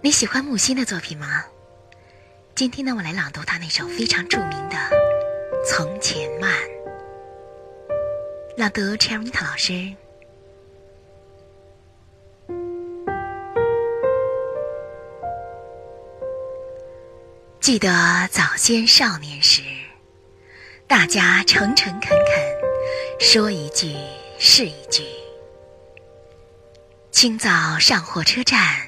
你喜欢木心的作品吗？今天呢，我来朗读他那首非常著名的《从前慢》。朗读 Cherita 老师。记得早先少年时，大家诚诚恳恳，说一句是一句。清早上火车站，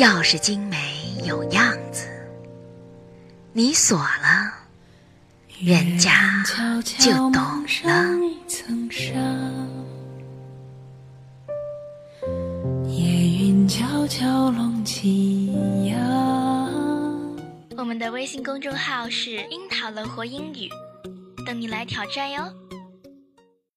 钥匙精美有样子。你锁了，人家就懂了。夜云悄悄拢起。我们的微信公众号是“樱桃乐活英语”，等你来挑战哟。